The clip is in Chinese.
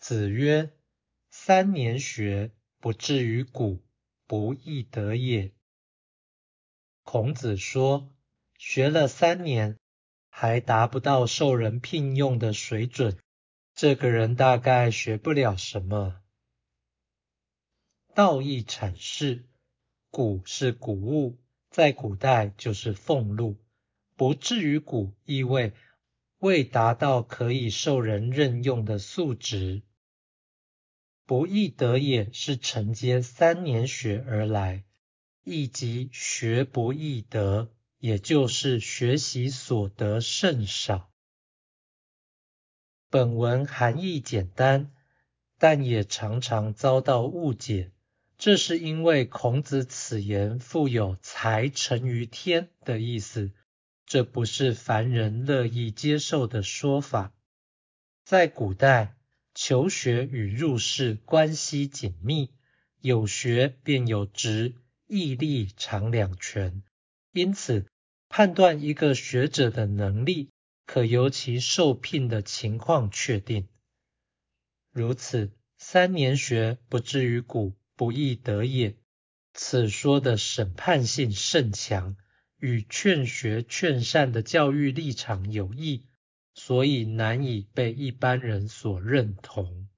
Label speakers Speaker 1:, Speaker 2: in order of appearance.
Speaker 1: 子曰：“三年学，不至于古，不亦得也。”孔子说，学了三年还达不到受人聘用的水准，这个人大概学不了什么。道义阐释：古是谷物，在古代就是俸禄，不至于古意味未达到可以受人任用的素质。不亦得也是承接三年学而来，亦即学不亦得，也就是学习所得甚少。本文含义简单，但也常常遭到误解。这是因为孔子此言富有“才成于天”的意思，这不是凡人乐意接受的说法。在古代，求学与入仕关系紧密，有学便有职，义利常两全。因此，判断一个学者的能力，可由其受聘的情况确定。如此，三年学不至于古。不易得也。此说的审判性甚强，与劝学劝善的教育立场有异，所以难以被一般人所认同。